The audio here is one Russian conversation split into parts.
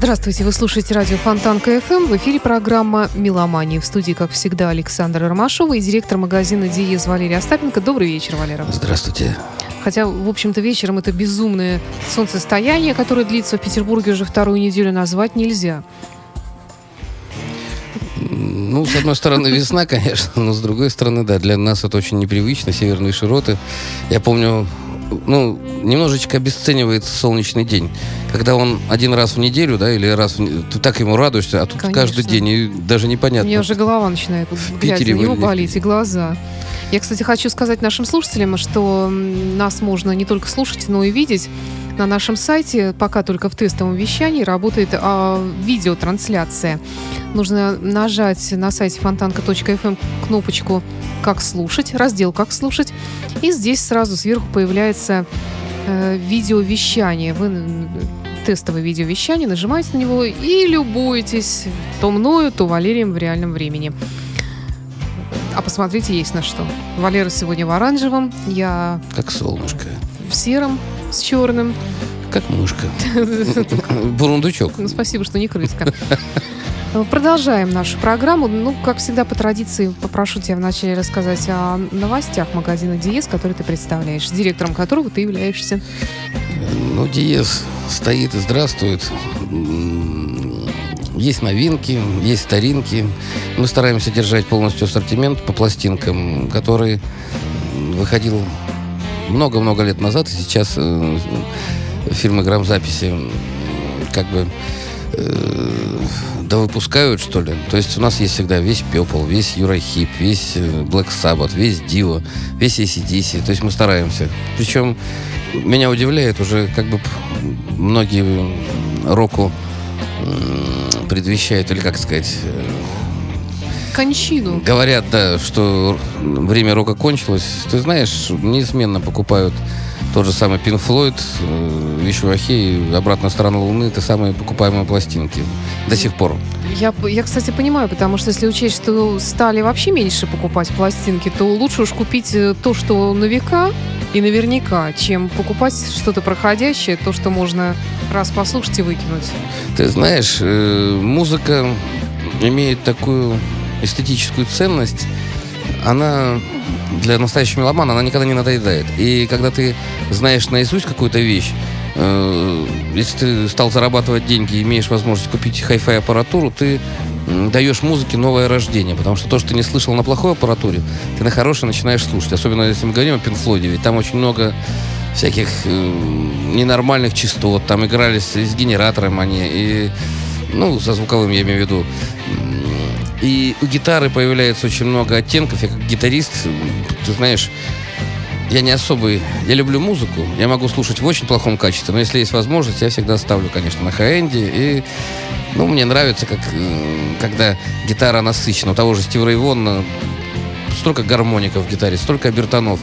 Здравствуйте, вы слушаете радио Фонтанка FM. В эфире программа «Меломания». В студии, как всегда, Александр Ромашова и директор магазина «Диез» Валерия Остапенко. Добрый вечер, Валера. Здравствуйте. Хотя, в общем-то, вечером это безумное солнцестояние, которое длится в Петербурге уже вторую неделю, назвать нельзя. Ну, с одной стороны, весна, конечно, но с другой стороны, да, для нас это очень непривычно, северные широты. Я помню, ну, немножечко обесценивается солнечный день. Когда он один раз в неделю, да, или раз в... Ты так ему радуешься, а тут Конечно. каждый день, и даже У непонятно. меня уже голова начинает, глядя Питере на него, болеть, и глаза. Я, кстати, хочу сказать нашим слушателям, что нас можно не только слушать, но и видеть. На нашем сайте, пока только в тестовом вещании, работает а, видеотрансляция. Нужно нажать на сайте фонтанка.фм кнопочку «Как слушать», раздел «Как слушать», и здесь сразу сверху появляется э, видеовещание. Вы тестовое видеовещание, нажимаете на него и любуетесь то мною, то Валерием в реальном времени. А посмотрите, есть на что. Валера сегодня в оранжевом, я Как солнышко, в сером с черным. как мышка. Бурундучок. Ну, спасибо, что не крыска. Продолжаем нашу программу. Ну, как всегда, по традиции, попрошу тебя вначале рассказать о новостях магазина Диез, который ты представляешь, директором которого ты являешься. Ну, Диез стоит и здравствует. Есть новинки, есть старинки. Мы стараемся держать полностью ассортимент по пластинкам, который выходил много-много лет назад, и сейчас э, фирмы грамзаписи как бы э, да выпускают, что ли. То есть у нас есть всегда весь Пепл, весь Юрахип, весь э, Black Sabbath, весь Дио, весь ACDC. То есть мы стараемся. Причем меня удивляет уже как бы многие року м, предвещают, или как сказать, э, Кончину. Говорят, да, что время рока кончилось. Ты знаешь, неизменно покупают тот же самый Pink Floyd, э, Вещу Ахей, Обратная сторона Луны. Это самые покупаемые пластинки. До сих пор. Я, я, кстати, понимаю, потому что если учесть, что стали вообще меньше покупать пластинки, то лучше уж купить э, то, что на века и наверняка, чем покупать что-то проходящее, то, что можно раз послушать и выкинуть. Ты знаешь, э, музыка имеет такую эстетическую ценность. Она для настоящего меломана, она никогда не надоедает. И когда ты знаешь наизусть какую-то вещь, э, если ты стал зарабатывать деньги и имеешь возможность купить хай-фай аппаратуру, ты даешь музыке новое рождение. Потому что то, что ты не слышал на плохой аппаратуре, ты на хорошей начинаешь слушать. Особенно если мы говорим о Floyd, ведь там очень много всяких э, ненормальных частот. Там играли с, с генератором они. И, ну, со звуковым я имею в виду. И у гитары появляется очень много оттенков. Я как гитарист, ты знаешь, я не особый... Я люблю музыку. Я могу слушать в очень плохом качестве. Но если есть возможность, я всегда ставлю, конечно, на хай-энде. И, ну, мне нравится, как, м, когда гитара насыщена. У того же Стива Рейвона столько гармоников в гитаре, столько обертонов.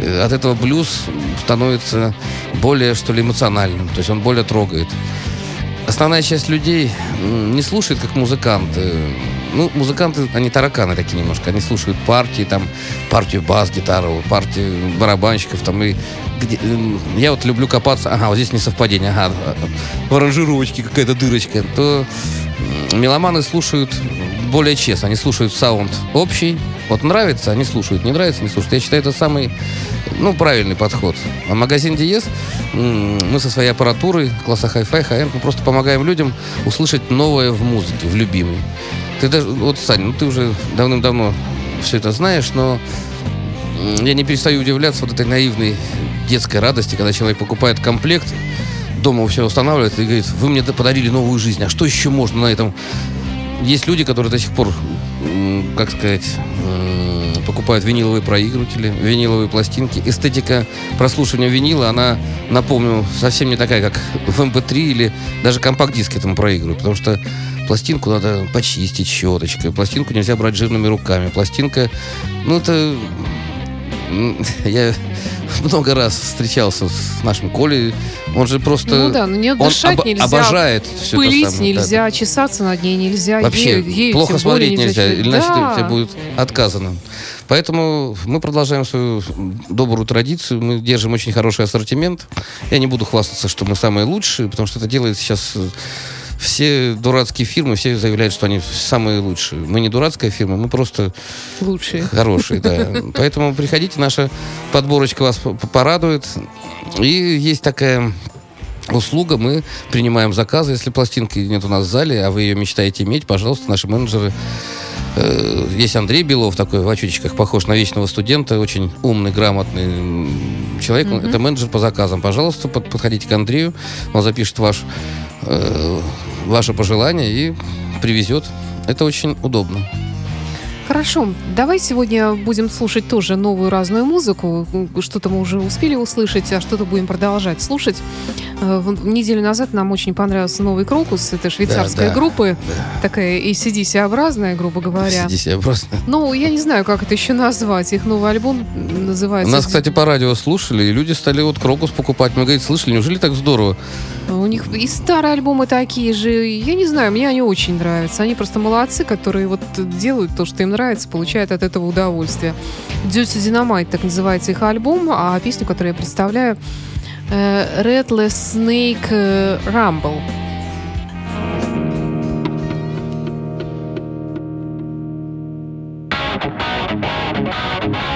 Э, От этого блюз становится более, что ли, эмоциональным. То есть он более трогает. Основная часть людей не слушает как музыканты. Ну, музыканты, они тараканы такие немножко. Они слушают партии, там, партию бас-гитару, партию барабанщиков, там, и где- м, я вот люблю копаться, ага, вот здесь несовпадение, ага, в аранжировочке какая-то дырочка, то меломаны слушают более честно, они слушают саунд общий, вот нравится, они слушают, не нравится, не слушают. Я считаю, это самый, ну, правильный подход. А магазин Диез, мы со своей аппаратурой, класса Hi-Fi, High-End, мы просто помогаем людям услышать новое в музыке, в любимой. Ты даже, вот, Саня, ну ты уже давным-давно все это знаешь, но я не перестаю удивляться вот этой наивной детской радости, когда человек покупает комплект, дома себя устанавливает и говорит, вы мне подарили новую жизнь, а что еще можно на этом? Есть люди, которые до сих пор, как сказать, м, покупают виниловые проигрыватели, виниловые пластинки. Эстетика прослушивания винила, она, напомню, совсем не такая, как в MP3 или даже компакт-диск этому проигрывают, потому что пластинку надо почистить щеточкой, пластинку нельзя брать жирными руками, пластинка, ну это я много раз встречался с нашим Колей. Он же просто... Ну да, но не он дышать обо- нельзя, обожает все Пылить нельзя, чесаться над ней нельзя. Вообще, ею- ею плохо смотреть нельзя, читать. иначе Да. тебе будет отказано. Поэтому мы продолжаем свою добрую традицию. Мы держим очень хороший ассортимент. Я не буду хвастаться, что мы самые лучшие, потому что это делает сейчас э, все дурацкие фирмы, все заявляют, что они самые лучшие. Мы не дурацкая фирма, мы просто Лучшие. хорошие, да. Поэтому приходите, наша подборочка вас порадует. И есть такая услуга, мы принимаем заказы, если пластинки нет у нас в зале, а вы ее мечтаете иметь, пожалуйста, наши менеджеры Э, Есть Андрей Белов, такой в очечках, похож на вечного студента, очень умный, грамотный человек. Он- Это менеджер по заказам. Пожалуйста, под- подходите к Андрею, он запишет ваш, э, ваше пожелание и привезет. Это очень удобно. Хорошо, давай сегодня будем слушать тоже новую разную музыку. Что-то мы уже успели услышать, а что-то будем продолжать слушать. Э, Неделю назад нам очень понравился новый Крокус. Это швейцарская да, группа, такая ACDC-образная, грубо говоря. Просто. Ну, я не знаю, как это еще назвать. Их новый альбом называется... Нас, кстати, по радио слушали, и люди стали вот Крокус покупать. Мы, говорит, слышали, неужели так здорово? У них и старые альбомы такие же. Я не знаю, мне они очень нравятся. Они просто молодцы, которые вот делают то, что им нравится, получают от этого удовольствие. Duty Dynamite, так называется их альбом, а песню, которую я представляю, э, Redless Snake э, Rumble. Standing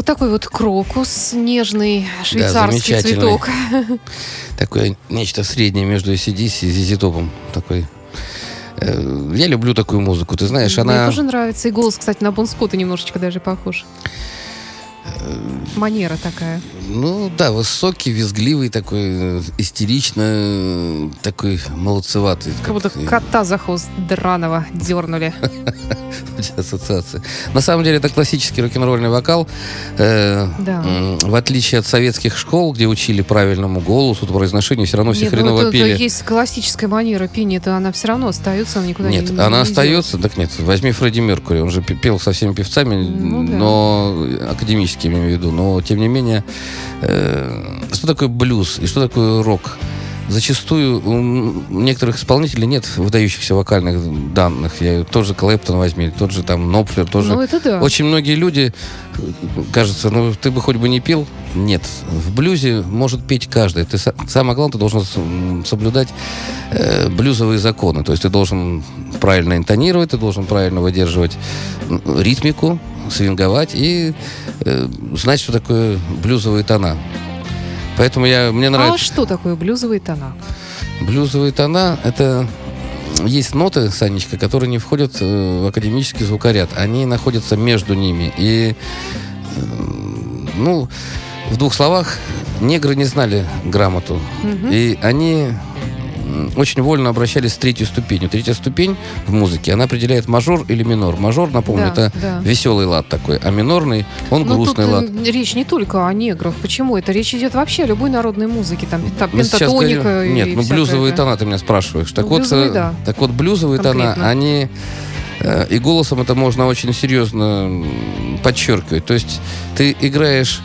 Вот такой вот крокус, нежный швейцарский замечательный. цветок. Такое нечто среднее между ACDC и ZZ. Такой. Э, Я люблю такую музыку. Ты знаешь, Мне она... тоже нравится. И голос, кстати, на Бон Скотта немножечко даже похож. Манера такая. Ну да, высокий, визгливый, такой истерично, такой молодцеватый. Как будто и- кота за хвост драного дернули. ассоциация. На самом деле это классический рок-н-ролльный вокал. Э, Да. В отличие от советских школ, где учили правильному голосу, произношению, все равно все Нет, ну, хреново пели. есть классическая манера пения, это она все равно остается, она никуда не Нет, не- она не остается, так нет, возьми Фредди Меркури, он же пе- пел со всеми певцами, Ну да. но академически имею в виду, но тем не менее, э, что такое блюз и что такое рок? Зачастую у некоторых исполнителей нет выдающихся вокальных данных. Я, тот же Клэптон возьми, тот же там Нопфлер, тоже. Ну, это да. Очень многие люди, кажется, ну ты бы хоть бы не пел. Нет, в блюзе может петь каждый. Ты са- самое главное, ты должен соблюдать э, блюзовые законы. То есть ты должен правильно интонировать, ты должен правильно выдерживать ритмику, свинговать и э, знать, что такое блюзовые тона. Поэтому я, мне А нравится... что такое блюзовые тона? Блюзовые тона — это есть ноты, Санечка, которые не входят э, в академический звукоряд. Они находятся между ними. И, э, ну, в двух словах, негры не знали грамоту. И они очень вольно обращались с третьей ступенью. Третья ступень в музыке, она определяет мажор или минор. Мажор, напомню, Да, это да. веселый лад такой, а минорный, он Ну, грустный тут лад. э, речь не только о неграх. Почему? Это речь идет вообще о любой народной музыке. Там сейчас пентатоника говорим- и Нет, ну всякое блюзовые это. тона ты меня спрашиваешь. Так Ну, вот, блюзовые, э, да. так вот, блюзовые тона, Конкретно. они э, и голосом это можно очень серьезно подчеркивать. То есть ты играешь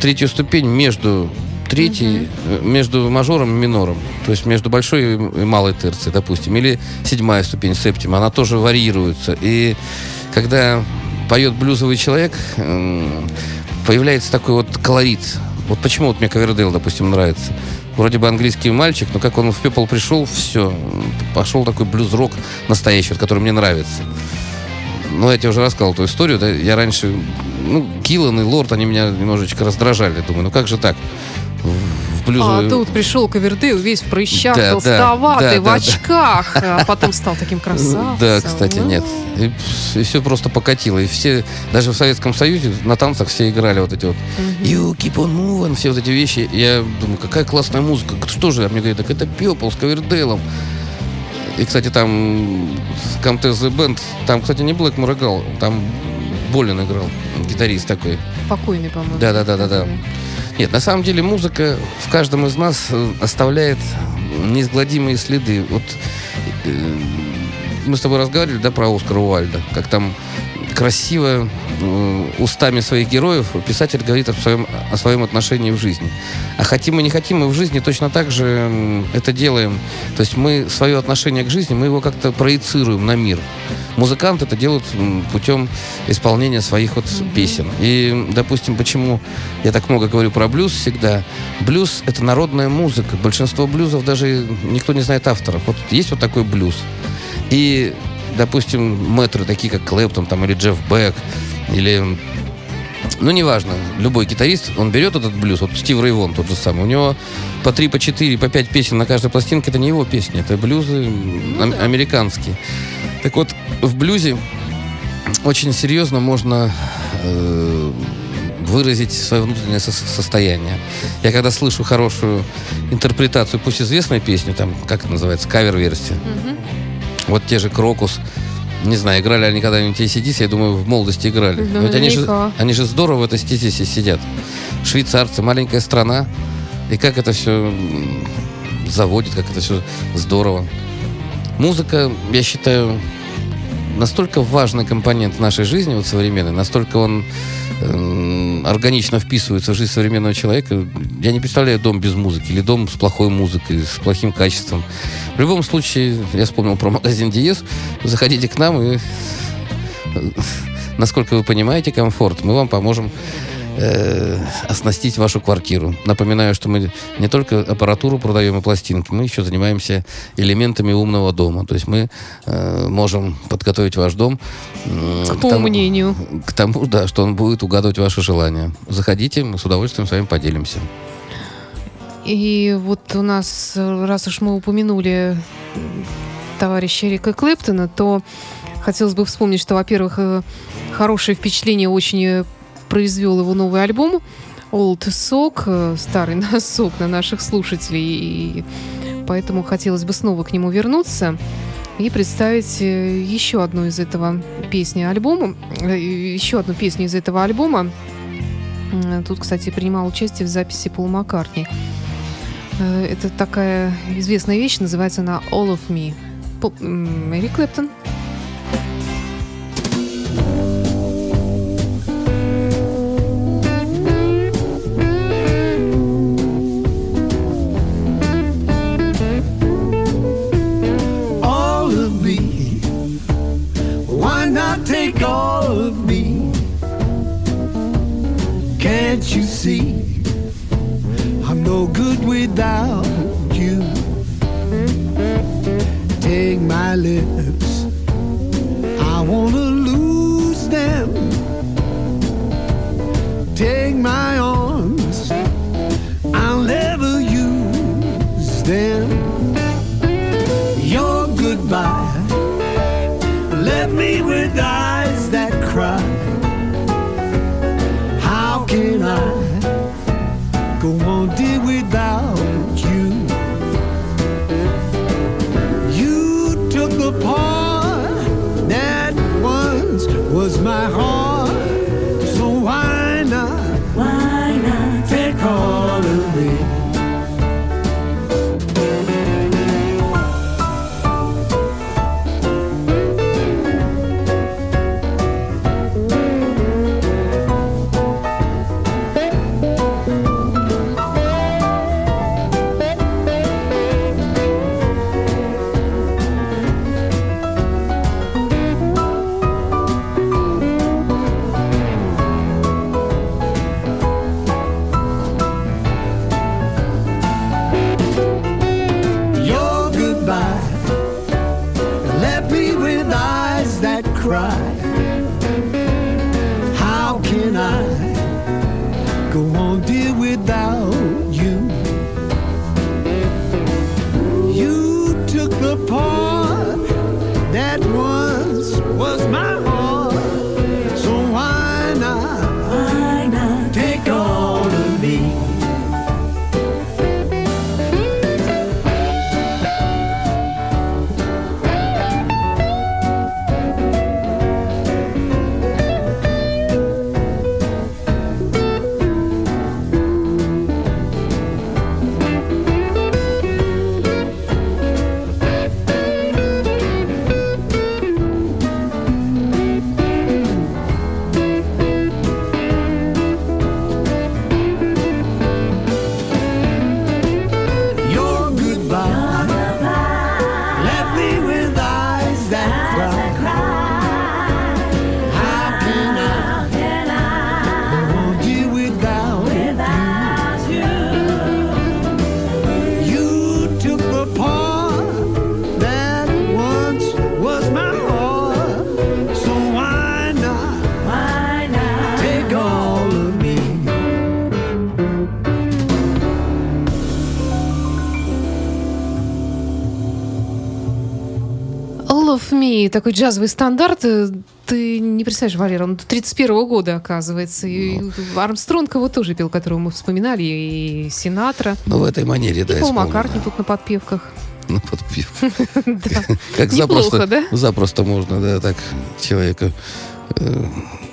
третью ступень между третьей, э, между мажором и минором. То есть между большой и малой терцией, допустим. Или седьмая ступень, септима. Она тоже варьируется. И когда поет блюзовый человек, м, появляется такой вот колорит. Вот почему вот мне Ковердейл, допустим, нравится. Вроде бы английский мальчик, но как он в Пепл пришел, все, пошел такой блюз-рок настоящий, вот, который мне нравится. Ну, я тебе уже рассказал эту историю, да, я раньше, ну, Киллан и Лорд, они меня немножечко раздражали. Думаю, ну как же так? В, блюзовый- А тут пришел Ковердейл весь в прыщах, Да, да, толстоватый, да, в да, да. очках, а потом стал таким красавцем. Да, кстати, Ну, нет. И, все просто покатило. И все, даже в Советском Союзе на танцах все играли вот эти вот You keep on moving, все вот эти вещи. Я думаю, какая классная музыка. Что же? А мне говорят, так это Пепл с Ковердейлом. И, кстати, там Comtesse The Band, там, кстати, не Блэк Мурагал, там Болин играл, гитарист такой. Покойный, по-моему. Да-да-да-да-да. Нет, на самом деле музыка в каждом из нас э, оставляет неизгладимые следы. Вот э, мы с тобой разговаривали, да, про Оскара Уальда, как там красиво э, устами своих героев писатель говорит о своем, о своем отношении в жизни. А хотим мы не хотим, мы в жизни точно так же это делаем. То есть мы свое отношение к жизни, мы его как-то проецируем на мир. Музыканты это делают м, путем исполнения своих вот песен. И, допустим, почему я так много говорю про блюз всегда. Блюз — это народная музыка. Большинство блюзов даже никто не знает авторов. Вот есть вот такой блюз. И, допустим, мэтры, такие как Клэптон там, или Джефф Бек, или ну, неважно, любой гитарист, он берет этот блюз, вот Стив Рейвон тот же самый, у него по три, по четыре, по пять песен на каждой пластинке, это не его песни, это блюзы ам- американские. Так вот, в блюзе очень серьезно можно э, выразить свое внутреннее со- состояние. Я когда слышу хорошую интерпретацию, пусть известной песни, там, как это называется, кавер-версия, вот те же Крокус, не знаю, играли они когда-нибудь ACDC, я думаю, в молодости играли. Но ведь они же, они же здорово в этой ACDC сидят. Швейцарцы, маленькая страна. И как это все заводит, как это все здорово. Музыка, я считаю, настолько важный компонент нашей жизни, вот современной, настолько он эм, органично вписывается в жизнь современного человека. Я не представляю дом без музыки или дом с плохой музыкой, с плохим качеством. В любом случае, я вспомнил про магазин Диез. Заходите к нам и, э, насколько вы понимаете комфорт, мы вам поможем э, оснастить вашу квартиру. Напоминаю, что мы не только аппаратуру продаем и пластинки, мы еще занимаемся элементами умного дома. То есть мы э, можем подготовить ваш дом м, К поумнению. к тому, да, что он будет угадывать ваши желания. Заходите, мы с удовольствием с вами поделимся. И вот у нас, э, раз уж мы упомянули товарища Рика Клэптона, то хотелось бы вспомнить, что, во-первых, э, хорошее впечатление очень э, произвел его новый альбом Old Sock, э, старый носок на наших слушателей. И поэтому хотелось бы снова к нему вернуться и представить э, еще одну из этого песни альбома, э, еще одну песню из этого альбома. Тут, кстати, принимал участие в записи Пол Маккартни. Это такая известная вещь, называется она All of Me. Пол- м, Эрик Клэптон. See? I'm no good without you. Take my lips. I wanna lose them. Take my Me, такой джазовый стандарт. Э, Ты не представляешь, Валера, он 31 года, оказывается. И Армстронг его тоже пел, которого мы вспоминали, и Синатра. Ну, в этой манере, да, и Пол. Маккартни тут на подпевках. Ну, подпев. Да. Как запросто, да? запросто можно, да, так человека. э,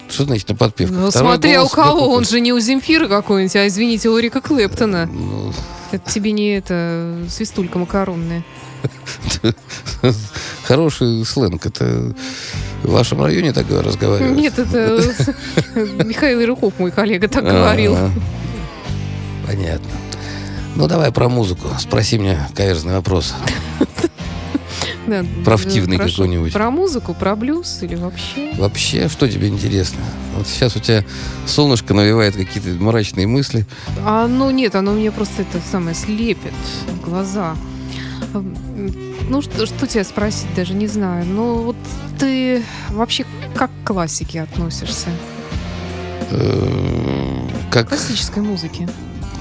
Что значит на подпевках? Ну, смотря у кого, он же не у Земфира какой-нибудь, а, извините, у Рика Клэптона. Ну, Это тебе не это свистулька макаронная. Хороший сленг. Это в вашем районе так разговаривают? Нет, это Михаил Ирухов, мой коллега, так говорил. Ага. Понятно. Ну, давай про музыку. Спроси меня каверзный вопрос. Да, Профтивный хорошо. какой-нибудь. Про музыку, про блюз или вообще? Вообще, что тебе интересно? Вот сейчас у тебя солнышко навевает какие-то мрачные мысли. А, ну нет, оно мне просто это самое слепит глаза. Ну, что, что тебя спросить, даже не знаю. Ну, вот ты вообще как к классике относишься? Э, Как К классической музыке.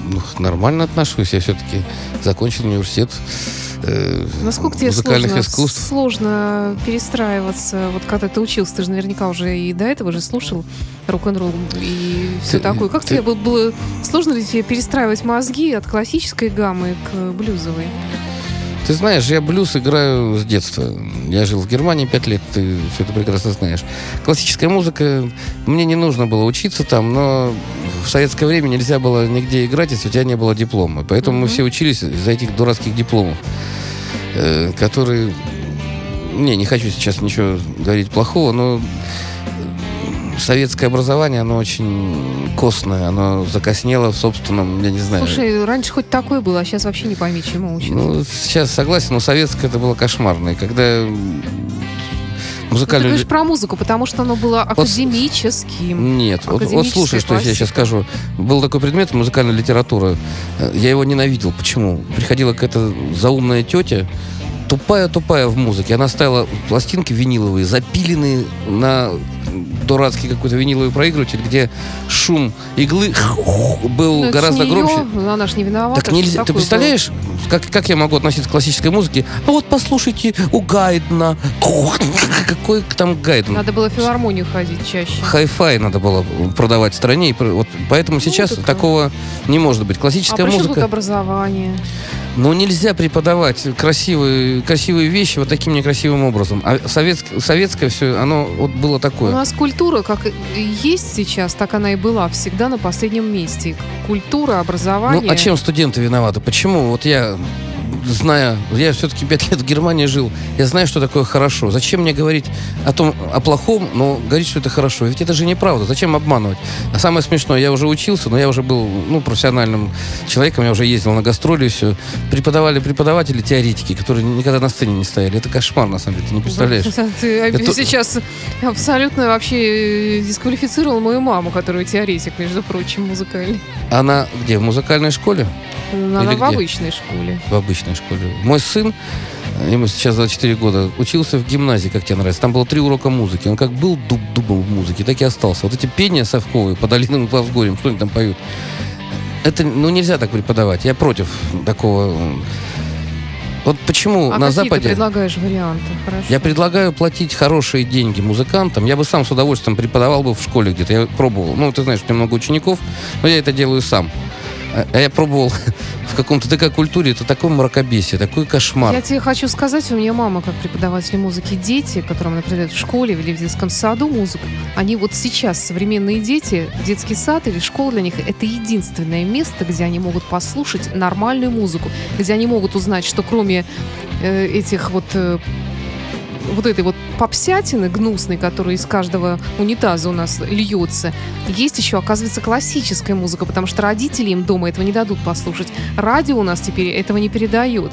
ну, нормально отношусь. Я все-таки закончил университет э, Насколько тебе музыкальных сложно, искусств. сложно перестраиваться? Вот когда ты учился, ты же наверняка уже и до этого же слушал рок-н-ролл и все Ты- такое. Как ты- тебе было, было сложно ли тебе перестраивать мозги от классической гаммы к блюзовой? Ты знаешь, я блюз играю с детства. Я жил в Германии пять лет, ты все это прекрасно знаешь. Классическая музыка, мне не нужно было учиться там, но в советское время нельзя было нигде играть, если у тебя не было диплома. Поэтому мы Мгм. все учились из-за этих дурацких дипломов, э, которые... Не, не хочу сейчас ничего говорить плохого, но советское образование, оно очень костное, оно закоснело в собственном, я не знаю... Слушай, раньше хоть такое было, а сейчас вообще не пойми, чему учат. Ну, сейчас согласен, но советское это было кошмарно. И когда м, Ну, ты говоришь про музыку, потому что оно было Вот академическим. Нет, вот, вот слушай, что я сейчас классика. скажу. Был такой предмет музыкальная литература. Э, Я его ненавидел. Почему? Приходила какая-то заумная тетя, тупая-тупая в музыке. Она ставила пластинки виниловые, запиленные на дурацкий какой-то виниловый проигрыватель, где шум иглы был Ну, это ж гораздо не громче. её, она ж не виновата. Так нельзя. Ты представляешь, как, как я могу относиться к классической музыке? А вот послушайте у Гайдна. Какой там. Гайден? Надо было в филармонию ходить чаще. Хай-фай надо было продавать в стране. и Вот поэтому сейчас так, такого не может быть. А Классическая тут музыка. образование? Но нельзя преподавать красивые, красивые вещи вот таким некрасивым образом. А советское, советское все, оно вот было У такое. нас культура, как есть сейчас, так она и была всегда на последнем месте. Культура, образование. Ну, а чем студенты виноваты? Почему? Вот я, зная, я все-таки пять лет в Германии жил, я знаю, что такое хорошо. Зачем мне говорить о том, о плохом, но говорить, что это хорошо? Ведь это же неправда. Зачем обманывать? А самое смешное, я уже учился, но я уже был, ну, профессиональным человеком, я уже ездил на гастроли и все. Преподавали преподаватели, теоретики, которые никогда на сцене не стояли. Это кошмар, на самом деле, ты не представляешь. Ты Это- сейчас абсолютно вообще э, дисквалифицировал мою маму, которая теоретик, между прочим, музыкальный. Она где, в музыкальной школе? Она Или в где? обычной школе. в обычной школе. Мой сын, ему сейчас 24 года, учился в гимназии, как тебе нравится. Там было три урока музыки. Он как был дуб дубом в музыке, так и остался. Вот эти пения совковые по долинам и по взгорьям, что они там поют. Это, ну, нельзя так преподавать. Я против такого. Вот почему А на какие Западе... ты предлагаешь варианты? Хорошо. Я предлагаю платить хорошие деньги музыкантам. Я бы сам с удовольствием преподавал бы в школе где-то. Я пробовал. Ну, ты знаешь, у меня много учеников, но я это делаю сам. А а я пробовал в каком-то ТК-культуре. Это такое мракобесие, такой кошмар. Я тебе хочу сказать, у меня мама как преподаватель музыки, дети, которым преподает в школе или в детском саду музыку, они вот сейчас, современные дети, детский сад или школа для них, это единственное место, где они могут послушать нормальную музыку, где они могут узнать, что кроме э, этих вот э, вот этой вот попсятины гнусной, которая из каждого унитаза у нас льется, есть еще, оказывается, классическая музыка, потому что родители им дома этого не дадут послушать. Радио у нас теперь этого не передает.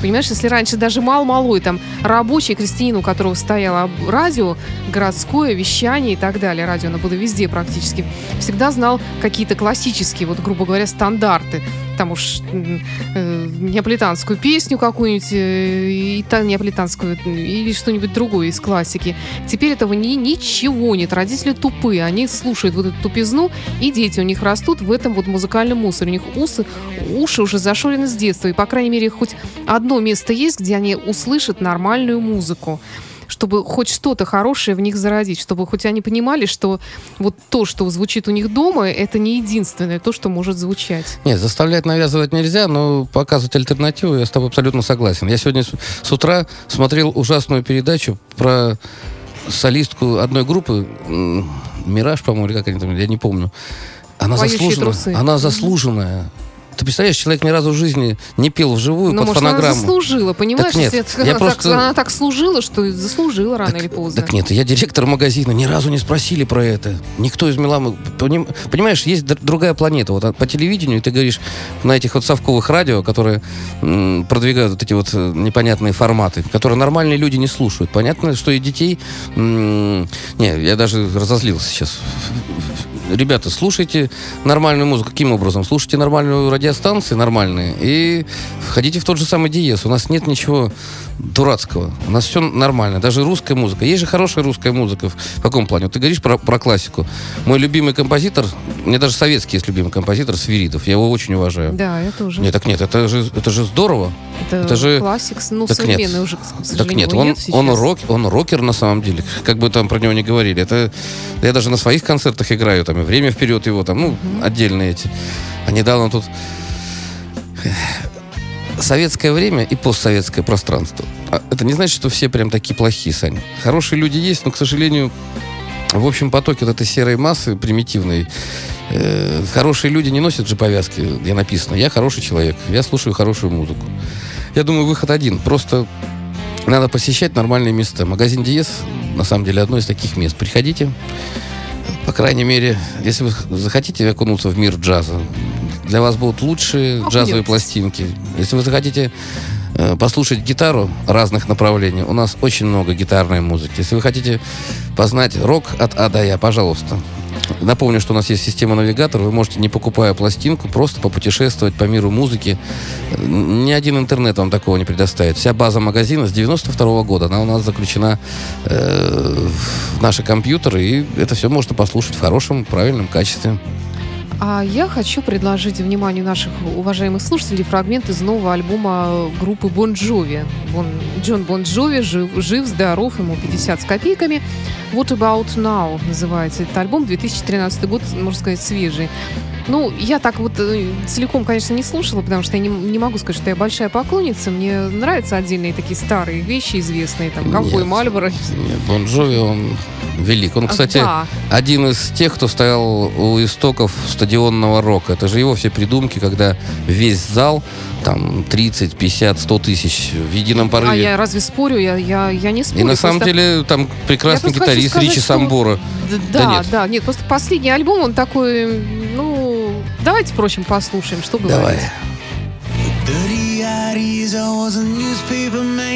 Понимаешь, если раньше даже мал-малой, там, рабочий крестьянин, у которого стояло радио, городское вещание и так далее, радио, оно было везде практически, всегда знал какие-то классические, вот, грубо говоря, стандарты. Там уж э, неаполитанскую песню какую-нибудь, э, и та неаполитанскую, или что-нибудь другое из классики. Теперь этого ни, ничего нет. Родители тупые, они слушают вот эту тупизну, и дети у них растут в этом вот музыкальном мусоре. У них усы, уши уже зашорены с детства, и, по крайней мере, хоть одно место есть, где они услышат нормальную музыку чтобы хоть что-то хорошее в них зародить, чтобы хоть они понимали, что вот то, что звучит у них дома, это не единственное то, что может звучать. Нет, заставлять, навязывать нельзя, но показывать альтернативу я с тобой абсолютно согласен. Я сегодня с, с утра смотрел ужасную передачу про солистку одной группы, Мираж, по-моему, или как они там, я не помню. Она Поющие заслуженная. трусы. Она заслуженная. Ты представляешь, человек ни разу в жизни не пел вживую Ну, под может, она фонограмму. заслужила, понимаешь? Так нет, если я она, просто- так, она так служила, что заслужила рано или поздно. Так нет, я директор магазина, ни разу не спросили про это. Никто из поним- Понимаешь, есть другая планета. Вот по телевидению ты говоришь на этих вот совковых радио, которые продвигают вот эти вот э, непонятные форматы, которые нормальные люди не слушают. Понятно, что и детей... Не, я даже разозлился сейчас. Ребята, слушайте нормальную музыку. Каким образом? Слушайте нормальную радиостанции, нормальные, и входите в тот же самый диез. У нас нет ничего дурацкого. У нас все нормально. Даже русская музыка. Есть же хорошая русская музыка. В каком плане? Вот ты говоришь про, про классику. Мой любимый композитор, мне даже советский есть любимый композитор, Свиридов. Я его очень уважаю. Да, я тоже. Нет, так нет, это же, это же здорово. это, это же- классик, ну, Так нет. современный уже, к сожалению, Так нет, он, нет он, рок, он рокер на самом деле. Как бы там про него не говорили. Это я даже на своих концертах играю, там и время вперед его, там, ну, отдельные эти. А недавно тут советское время и постсоветское пространство. А Это не значит, что все прям такие плохие, Саня. Хорошие люди есть, но, к сожалению, в общем потоке вот этой серой массы примитивной э, хорошие люди не носят же повязки, где написано «Я хороший человек, я слушаю хорошую музыку». Я думаю, выход один. Просто надо посещать нормальные места. Магазин Диез, на самом деле, одно из таких мест. Приходите. По крайней мере, если вы захотите окунуться в мир джаза, для вас будут лучшие джазовые Окунетесь. пластинки. Если вы захотите э, послушать гитару разных направлений, у нас очень много гитарной музыки. Если вы хотите познать рок от А до Я, пожалуйста. Напомню, что у нас есть система навигатор. Вы можете, не покупая пластинку, просто попутешествовать по миру музыки. Ни один интернет вам такого не предоставит. Вся база магазина с 92 года, она у нас заключена э, в наши компьютеры, и это все можно послушать в хорошем, правильном качестве. А я хочу предложить вниманию наших уважаемых слушателей фрагмент из нового альбома группы Бон Джови. Бон, Джон Бон Джови жив, жив, здоров, ему 50 с копейками. What About Now называется этот альбом, 2013 год, можно сказать, свежий. Ну, я так вот э, целиком, конечно, не слушала, потому что я не, не могу сказать, что я большая поклонница. Мне нравятся отдельные такие старые вещи известные, там, Ковбой. Мальборо. Нет, Бон Джови, он велик. Он, кстати, Да. один из тех, кто стоял у истоков стадионного рока. Это же его все придумки, когда весь зал, там, 30, 50, 100 тысяч в едином порыве. А я разве спорю? Я, я, я не спорю. И на самом просто- деле там прекрасный гитарист сказать, Ричи что- Самбора. Да Да, нет. да, нет, просто последний альбом, он такой, давайте, впрочем, послушаем, что Давай. говорить. Dirty-eyed ears, I newspaper man.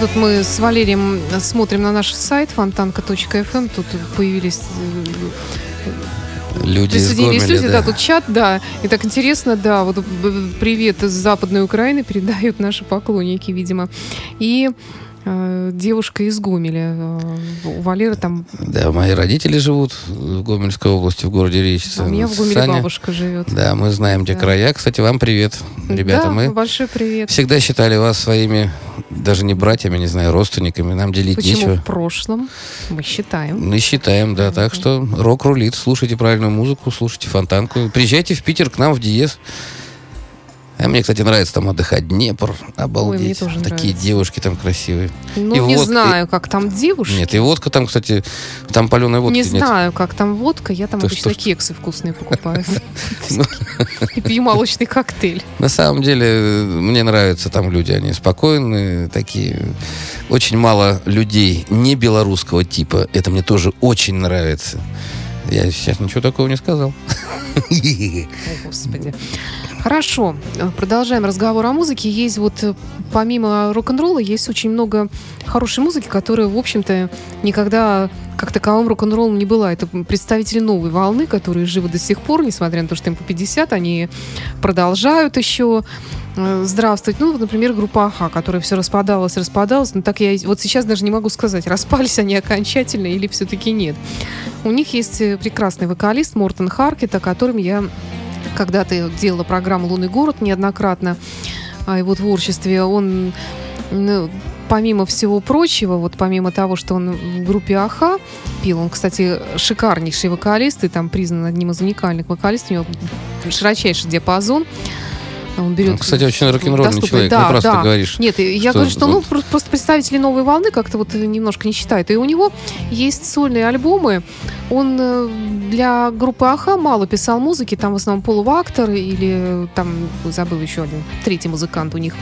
Тут мы с Валерием смотрим на наш сайт фонтанка.фм. Тут появились э, Люди присоединились Гомеля, люди, да. тут чат, да. И так интересно, да, вот б- привет из Западной Украины передают наши поклонники, видимо. И э, девушка из Гомеля. э, у Валеры там, Да, мои родители живут в Гомельской области, в городе Речица. а у меня в Гомеле Саня. бабушка живет. Да, мы знаем те Да. края. Кстати, вам привет, ребята. да, мы большой привет. всегда считали вас своими, даже не братьями, не знаю, родственниками. Нам делить Почему нечего. в прошлом мы считаем. Мы считаем, да. Так что рок рулит. Слушайте правильную музыку, слушайте фонтанку. Приезжайте в Питер к нам в Диез. А мне, кстати, нравится там отдыхать. Днепр, обалдеть. мне тоже Такие нравится. девушки там красивые. Ну, И не вот- знаю, как там девушки. Нет, и водка там, кстати, там паленая водка не нет. знаю, как там водка. Я там Да обычно что кексы вкусные покупаю. Ну. И пью молочный коктейль. На самом деле, мне нравятся там люди. Они спокойные, такие. Очень мало людей не белорусского типа. Это мне тоже очень нравится. Я сейчас ничего такого не сказал. О, Господи. Хорошо, продолжаем разговор о музыке. Есть вот, э, помимо рок-н-ролла, есть очень много хорошей музыки, которая, в общем-то, никогда как таковым рок-н-роллом не была. Это представители новой волны, которые живы до сих пор, несмотря на то, что им по 50, они продолжают еще э, здравствовать. Ну, вот, например, группа Аха, которая все распадалась, распадалась. Но так я вот сейчас даже не могу сказать, распались они окончательно или все-таки нет. У них есть э, прекрасный вокалист Мортон Харкет, о котором я когда-то делала программу «Лунный город» неоднократно о его творчестве. Он, ну, помимо всего прочего, вот помимо того, что он в группе Аха пил, он, кстати, шикарнейший вокалист и там признан одним из уникальных вокалистов, у него широчайший диапазон. Он берет Он, кстати, очень рок-н-ролльный доступный- человек. Да, Не просто да. говоришь. Нет, я что говорю, что ну, вот- про- просто представители новой волны как-то вот немножко не считают. И у него есть сольные альбомы. Он э, для группы Аха мало писал музыки, там в основном Пол Вактор или там, забыл еще один, третий музыкант у них.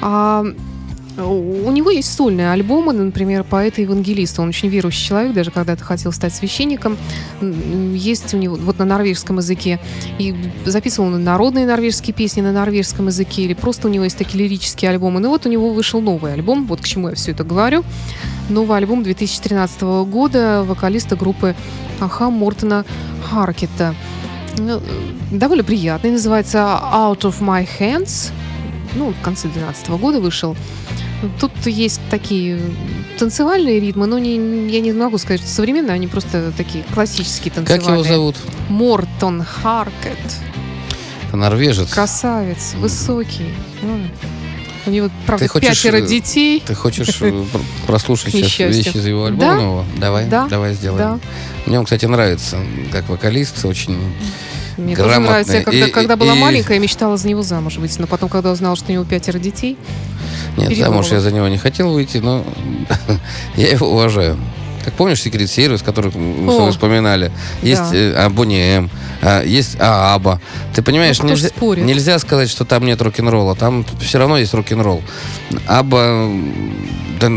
А у него есть сольные альбомы, например, поэта евангелиста. Он очень верующий человек, даже когда-то хотел стать священником. Есть у него вот на норвежском языке. И записывал он народные норвежские песни на норвежском языке, или просто у него есть такие лирические альбомы. Ну вот у него вышел новый альбом, вот к чему я все это говорю. Новый альбом 2013 года вокалиста группы Аха Мортона Харкета. Ну, Довольно приятный, называется Out of My Hands. Ну, в конце 2012 года вышел. Тут есть такие танцевальные ритмы, но не, я не могу сказать, что современные, они просто такие классические Как танцевальные. его зовут? Мортон Харкет. Норвежец. Красавец, высокий. У него, правда, Ты хочешь, пятеро э, детей. Ты хочешь э, пр- прослушать сейчас вещи из его альбома Да. нового? Давай, Да. давай сделаем. Да. Мне он, кстати, нравится как вокалист, очень Мне тоже грамотный. нравится. Я когда, И- когда была и- маленькая, я мечтала за него замуж выйти. Но потом, когда узнала, что у него пятеро детей, Нет, Передумала. замуж я за него не хотел выйти, но я его уважаю. Как помнишь, секрет сервис, который мы с тобой вспоминали? Есть да. э, Абони М, а, есть Ааба. Ты понимаешь, Ну, нельзя, нельзя сказать, что там нет рок-н-ролла. Там все равно есть рок-н-ролл. Аба, да,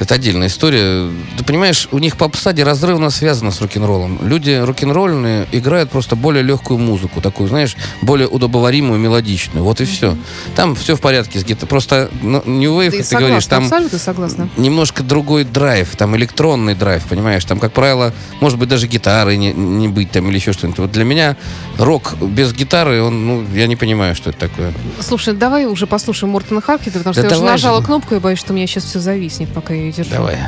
это отдельная история. Ты понимаешь, у них попса неразрывно связана с рок-н-роллом. Люди рок-н-ролльные играют просто более легкую музыку, такую, знаешь, более удобоваримую, мелодичную. Вот и все. Там все в порядке с гитарой. Просто ну, New Wave, Ты ты согласна, говоришь, там абсолютно согласна. немножко другой драйв, там электронный драйв, понимаешь? Там, как правило, может быть, даже гитары не, не быть там или еще что-нибудь. Вот для меня рок без гитары, он, ну, я не понимаю, что это такое. Слушай, давай уже послушаем Мортона Харкета, потому что Да я уже нажала же. кнопку, я боюсь, что у меня сейчас все зависнет, пока я держу. Давай.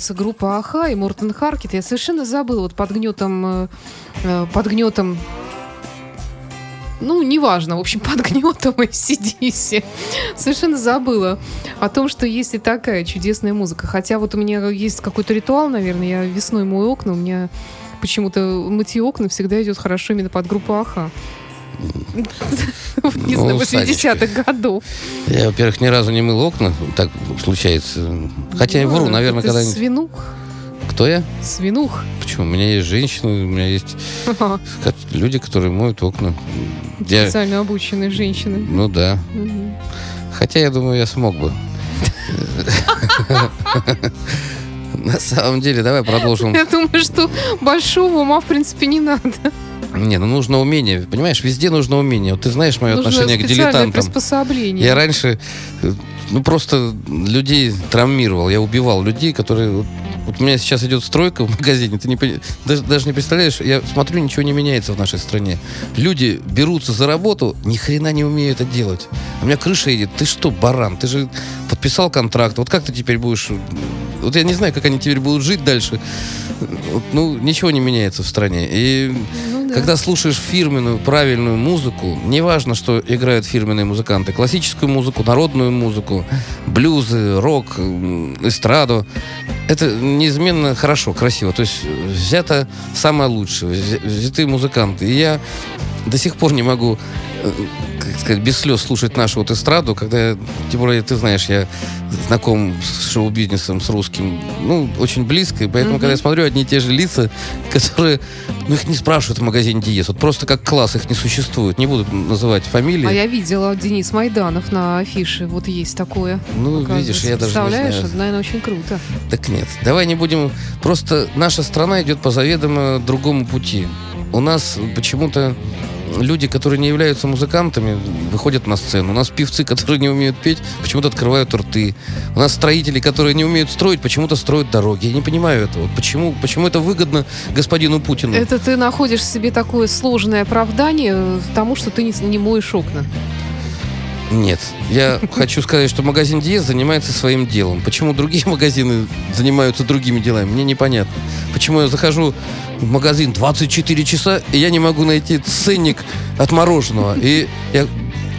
Нравится группа Аха и Мортон Харкет. Я совершенно забыла вот под гнетом, э, э, под гнетом ну, неважно, в общем, под гнетом ACDC. Совершенно забыла о том, что есть и такая чудесная музыка. Хотя вот у меня есть какой-то ритуал, наверное, я весной мою окна, у меня почему-то мытье окна всегда идет хорошо именно под группу Аха. Не Ну, знаю, Санечка. 80-х годов. Я, во-первых, ни разу не мыл окна. Так случается. Хотя я вру, Ну, наверное, когда-нибудь. Свинух. Кто я? Свинух. Почему? У меня есть женщины, у меня есть люди, которые моют окна. Я, Специально обученные женщины. ну да. Хотя я думаю, я смог бы. На самом деле, давай продолжим. Я думаю, что большого ума, в принципе, не надо. Не, ну нужно умение. Понимаешь, везде нужно умение. Вот ты знаешь мое Нужно отношение к дилетантам. приспособление. Я раньше, э, ну просто людей травмировал. Я убивал людей, которые вот Вот у меня сейчас идет стройка в магазине, ты не, даже, даже не представляешь, я смотрю, ничего не меняется в нашей стране. Люди берутся за работу, ни хрена не умеют это делать. У меня крыша едет, ты что, баран, ты же подписал контракт, вот как ты теперь будешь... Вот я не знаю, как они теперь будут жить дальше. Вот, ну, ничего не меняется в стране. И Ну да. когда слушаешь фирменную, правильную музыку, неважно, что играют фирменные музыканты, классическую музыку, народную музыку, блюзы, рок, эстраду, это неизменно хорошо, красиво. То есть взято самое лучшее, взя- взяты музыканты. И я до сих пор не могу, как сказать, без слез слушать нашу вот эстраду, когда, тем более, ты знаешь, я знаком с шоу-бизнесом, с русским, ну, очень близко, и поэтому, когда я смотрю одни и те же лица, которые, ну, их не спрашивают в магазине Диез, вот просто как класс их не существует, не буду называть фамилии. А я видела Денис Майданов на афише. Вот есть такое. Ну, видишь, я даже не Представляешь, это, наверное, очень круто. Так нет, давай не будем... Просто наша страна идет по заведомо другому пути. У нас почему-то люди, которые не являются музыкантами, выходят на сцену. У нас певцы, которые не умеют петь, почему-то открывают рты. У нас строители, которые не умеют строить, почему-то строят дороги. Я не понимаю этого. Почему, почему это выгодно господину Путину? Это ты находишь себе такое сложное оправдание тому, что ты не, не моешь окна. Нет. Я хочу сказать, что магазин Диез занимается своим делом. Почему другие магазины занимаются другими делами, мне непонятно. Почему я захожу в магазин 24 часа, и я не могу найти ценник от мороженого. И я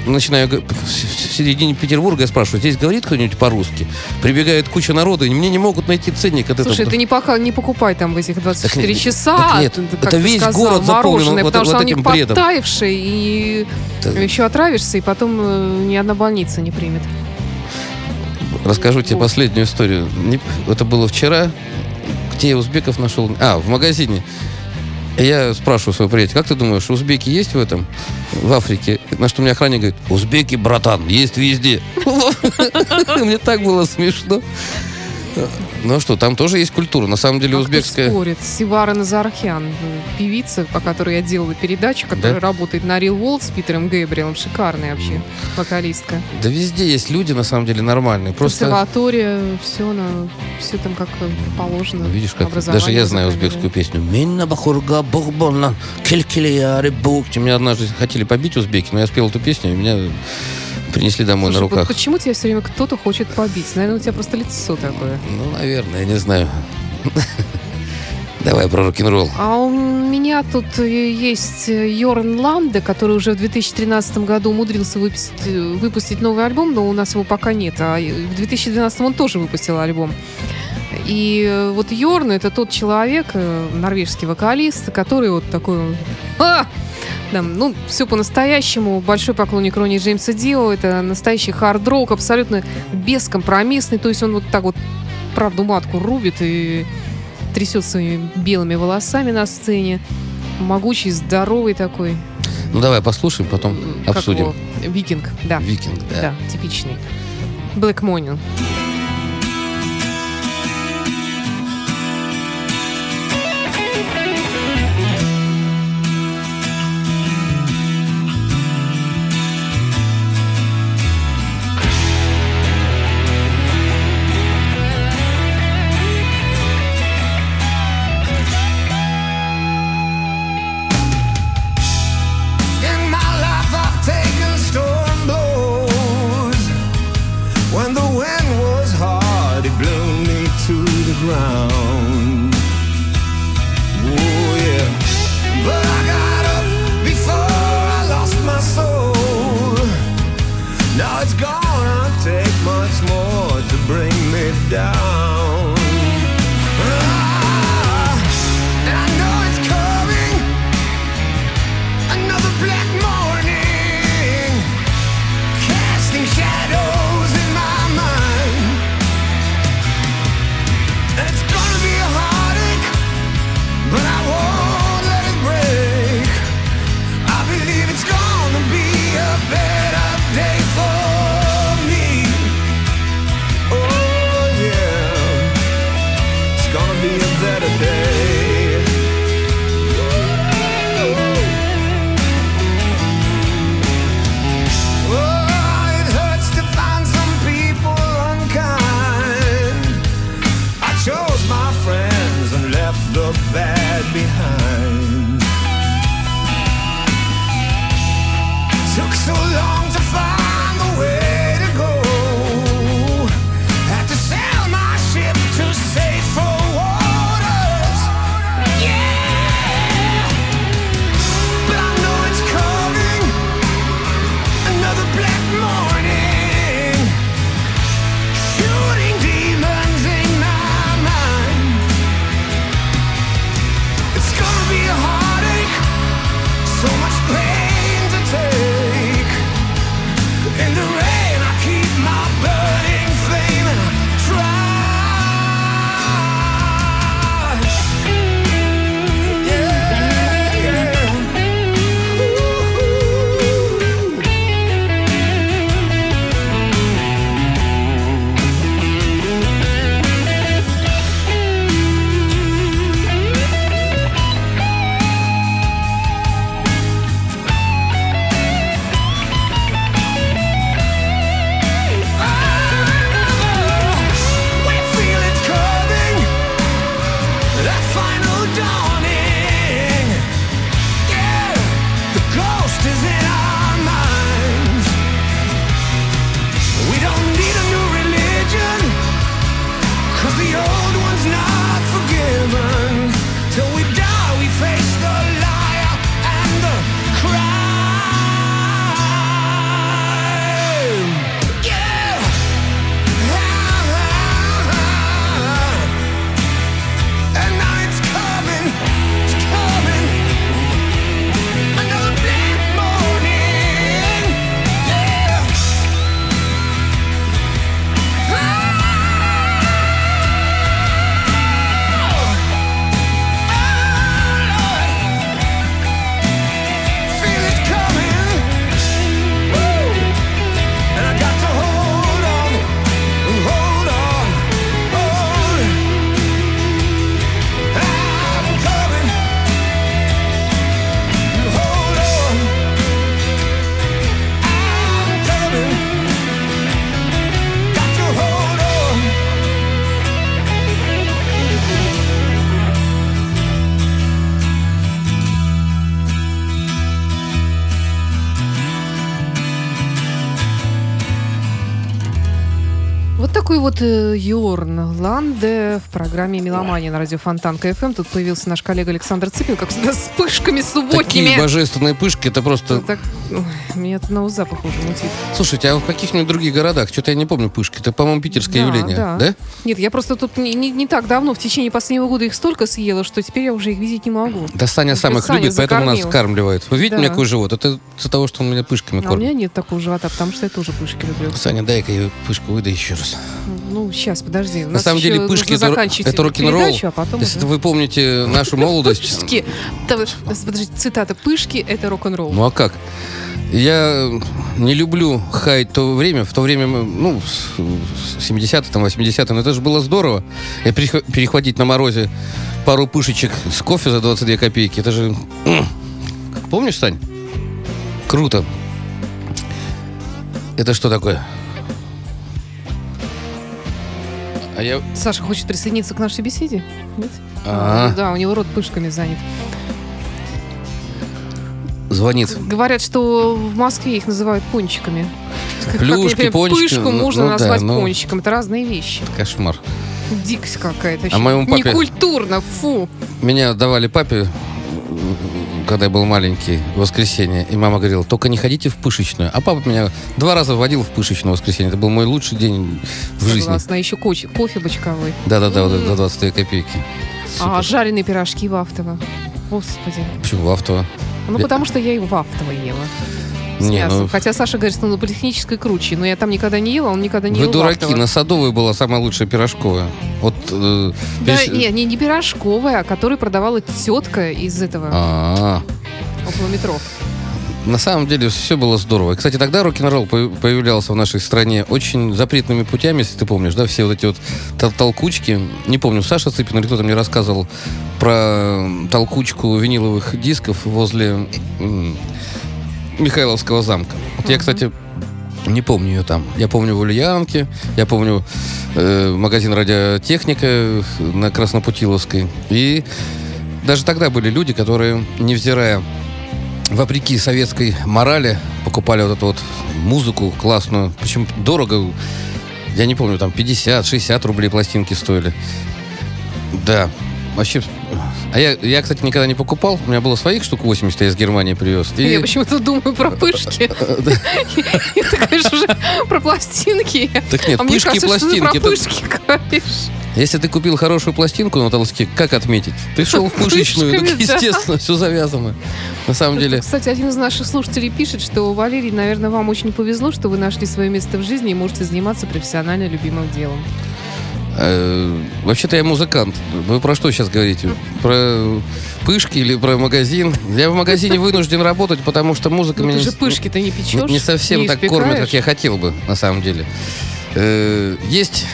начинаю в середине Петербурга, я спрашиваю, здесь говорит кто-нибудь по-русски? Прибегает куча народа, и мне не могут найти ценник от Слушай, этого. ты не, пока, не покупай там в этих 24 нет, часа. так нет, это ты весь сказал, город заполнен вот- потому вот что этим бредом. подтаивший, и Да. еще отравишься, и потом э, ни одна больница не примет. Расскажу тебе последнюю историю. Это было вчера. Где я узбеков нашел? А, в магазине. Я спрашиваю своего приятеля, как ты думаешь, узбеки есть в этом, в Африке? На что мне охранник говорит, узбеки, братан, есть везде. Мне так было смешно. Ну что, там тоже есть культура. На самом деле кто узбекская... спорит? Сивара Назархян, певица, по которой я делала передачу, которая Да? работает на Real World с Питером Гэбриэлом. Шикарная вообще вокалистка. Да везде есть люди, на самом деле, нормальные. Просто, Консерватория, все, на, все там как положено. ну, видишь, как... Даже я знаю узбекскую песню. «Минна бахурга бухбонна, келькелияри бук». Меня однажды хотели побить узбеки, но я спел эту песню, и меня принесли домой Слушай, на вот руках. почему тебя все время кто-то хочет побить? Наверное, у тебя просто лицо такое. Ну, наверное, я не знаю. Давай про рок-н-ролл. А у меня тут э, есть э, Йорн Ланде, который уже в 2013 году умудрился выпустить, э, выпустить новый альбом, но у нас его пока нет. А в 2012 он тоже выпустил альбом. И вот Йорн это тот человек, норвежский вокалист, который вот такой... «А!» Там, ну, все по-настоящему. Большой поклонник Ронни Джеймса Дио. Это настоящий хард-рок, абсолютно бескомпромиссный. То есть он вот так вот правду матку рубит и трясет своими белыми волосами на сцене. Могучий, здоровый такой. Ну, давай послушаем, потом как обсудим. его? Викинг, да. Викинг, да. Да, типичный. Black Morning. better day. Вот э, Йорн Ланде в программе «Меломания» на радио Фонтанка FM. Тут появился наш коллега Александр Цыпин, как всегда, с пышками субботними. Такие божественные пышки, это просто... Так, меня это на запах уже мутит. Слушайте, а в каких-нибудь других городах, что-то я не помню пышки, это, по-моему, питерское явление, да? Нет, я просто тут не, не- не так давно, в течение последнего года их столько съела, что теперь я уже их видеть не могу. Да Саня сам их любит, поэтому нас закормил. скармливает. Вы видите, у меня Да. какой живот? Это из-за того, что он меня пышками А у кормит. меня нет такого живота, потому что я тоже пышки люблю. Саня, дай-ка я пышку выдай еще раз. Ну, сейчас, подожди. На самом деле пышки это, это рок-н-ролл. а потом Если уже- вы помните нашу молодость. Пышки. Подожди, цитата. Пышки — это рок-н-ролл. Ну а как? Я не люблю хаять то время, в то время, ну, с- с 70-е, там, 80-е, но это же было здорово. И перех- перехватить на морозе пару пышечек с кофе за 22 копейки, это же... Помнишь, Сань? Круто. Это что такое? А я... Саша хочет присоединиться к нашей беседе? Нет? А. Да, у него рот пышками занят. Звонит. Говорят, что в Москве их называют пончиками. Как, Плюшки, например, пончики, Пышку ну, можно ну да, назвать ну. пончиком. Это разные вещи. Кошмар. Дикость какая-то. А моему папе- Некультурно, фу. Меня давали папе, когда я был маленький, в воскресенье. И мама говорила, только не ходите в пышечную. А папа меня два раза водил в пышечную в воскресенье. Это был мой лучший день в жизни. Согласна. Еще кофе, кофе бочковой. Да-да-да, вот за 22 копейки. А Супер. жареные пирожки в Автово. Господи. Почему в авто? Ну, Я- потому что я и в Автово ела. С Не, мясом. ну- Хотя Саша говорит, что на политехнической круче. Но я там никогда не ела, он никогда не Вы ел в дураки, Автово. на Садовой была самая лучшая пирожковая. Вот, э, Да, не, не, не пирожковая, а которую продавала тетка из этого, А, около метро. На самом деле все было здорово. Кстати, тогда рок-н-ролл по- появлялся в нашей стране очень запретными путями, если ты помнишь, да, все вот эти вот тол- толкучки. Не помню, Саша Цыпин или кто-то мне рассказывал про толкучку виниловых дисков возле Михайловского замка. Вот я, кстати, не помню ее там. Я помню в Ульянке, я помню э, магазин радиотехника на Краснопутиловской. И даже тогда были люди, которые, невзирая вопреки советской морали, покупали вот эту вот музыку классную. Причем дорого. Я не помню, там 50-60 рублей пластинки стоили. Да. Вообще А я, я, кстати, никогда не покупал. У меня было своих штук 80, я из Германии привез. И- Я почему-то думаю про пышки. И ты говоришь уже про пластинки. Так нет, А пышки и пластинки. про пышки говоришь. Если ты купил хорошую пластинку на толстяке, как отметить? Ты шел в пышечную, так естественно, все завязано. На самом деле, Кстати, один из наших слушателей пишет, что, Валерий, наверное, вам очень повезло, что вы нашли свое место в жизни и можете заниматься профессионально любимым делом. Э, вообще-то я музыкант. Вы про что сейчас говорите? Про пышки или про магазин? Я в магазине вынужден работать, потому что музыка Ну, меня ты же не- пышки-то не печешь. не, совсем не так кормят, как испекаешь. я хотел бы, на самом деле. Э, есть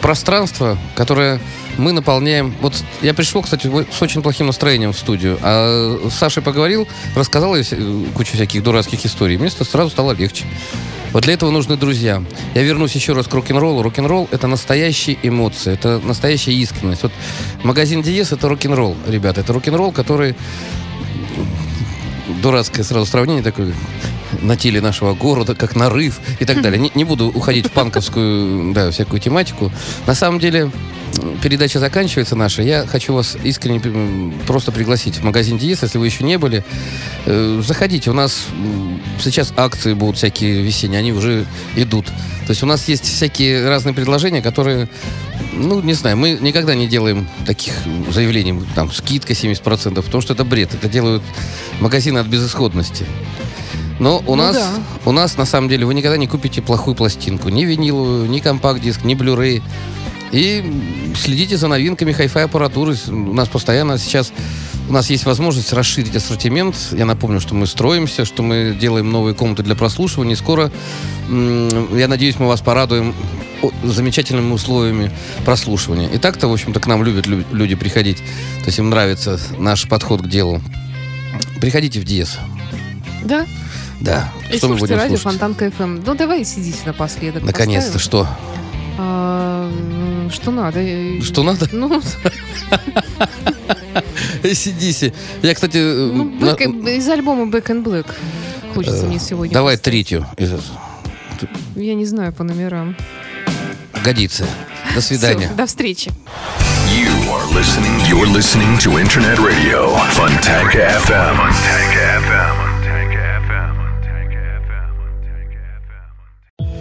пространство, которое мы наполняем. Вот я пришел, кстати, с очень плохим настроением в студию, а с Сашей поговорил, рассказал кучу всяких дурацких историй. Мне сразу стало легче. Вот для этого нужны друзья. Я вернусь еще раз к рок-н-роллу. Рок-н-ролл — это настоящие эмоции, это настоящая искренность. Вот магазин Диез — это рок-н-ролл, ребята. Это рок-н-ролл, который дурацкое сразу сравнение такое на теле нашего города, как нарыв и так далее. Не, не буду уходить в панковскую, да, всякую тематику. На самом деле, передача заканчивается наша. Я хочу вас искренне просто пригласить в магазин Диес, если вы еще не были. Э, Заходите, у нас сейчас акции будут всякие весенние, они уже идут. То есть у нас есть всякие разные предложения, которые, ну, не знаю, мы никогда не делаем таких заявлений, там, скидка 70%, потому что это бред. Это делают магазины от безысходности. Но у Ну нас, да. у нас, на самом деле, вы никогда не купите плохую пластинку. Ни виниловую, ни компакт-диск, ни Blu-ray. И следите за новинками хай-фай аппаратуры. У нас постоянно сейчас у нас есть возможность расширить ассортимент. Я напомню, что мы строимся, что мы делаем новые комнаты для прослушивания. И скоро, я надеюсь, мы вас порадуем замечательными условиями прослушивания. И так-то, в общем-то, к нам любят лю- люди приходить. То есть им нравится наш подход к делу. Приходите в Диес. Да? Да. И Что мы будем радио слушать? Фонтанка ФМ. Ну, давай сидите напоследок. Наконец-то, поставим. что? А, что надо? Э, Что надо? Ну, Сидиси. Я, кстати... э, ну, на- Back- из альбома Back and Black хочется мне сегодня. Давай поставить. третью. Я не знаю по номерам. Годится. До свидания. Всё, до встречи. You are listening. You're listening to Internet Radio Fontanka FM. Fontanka FM.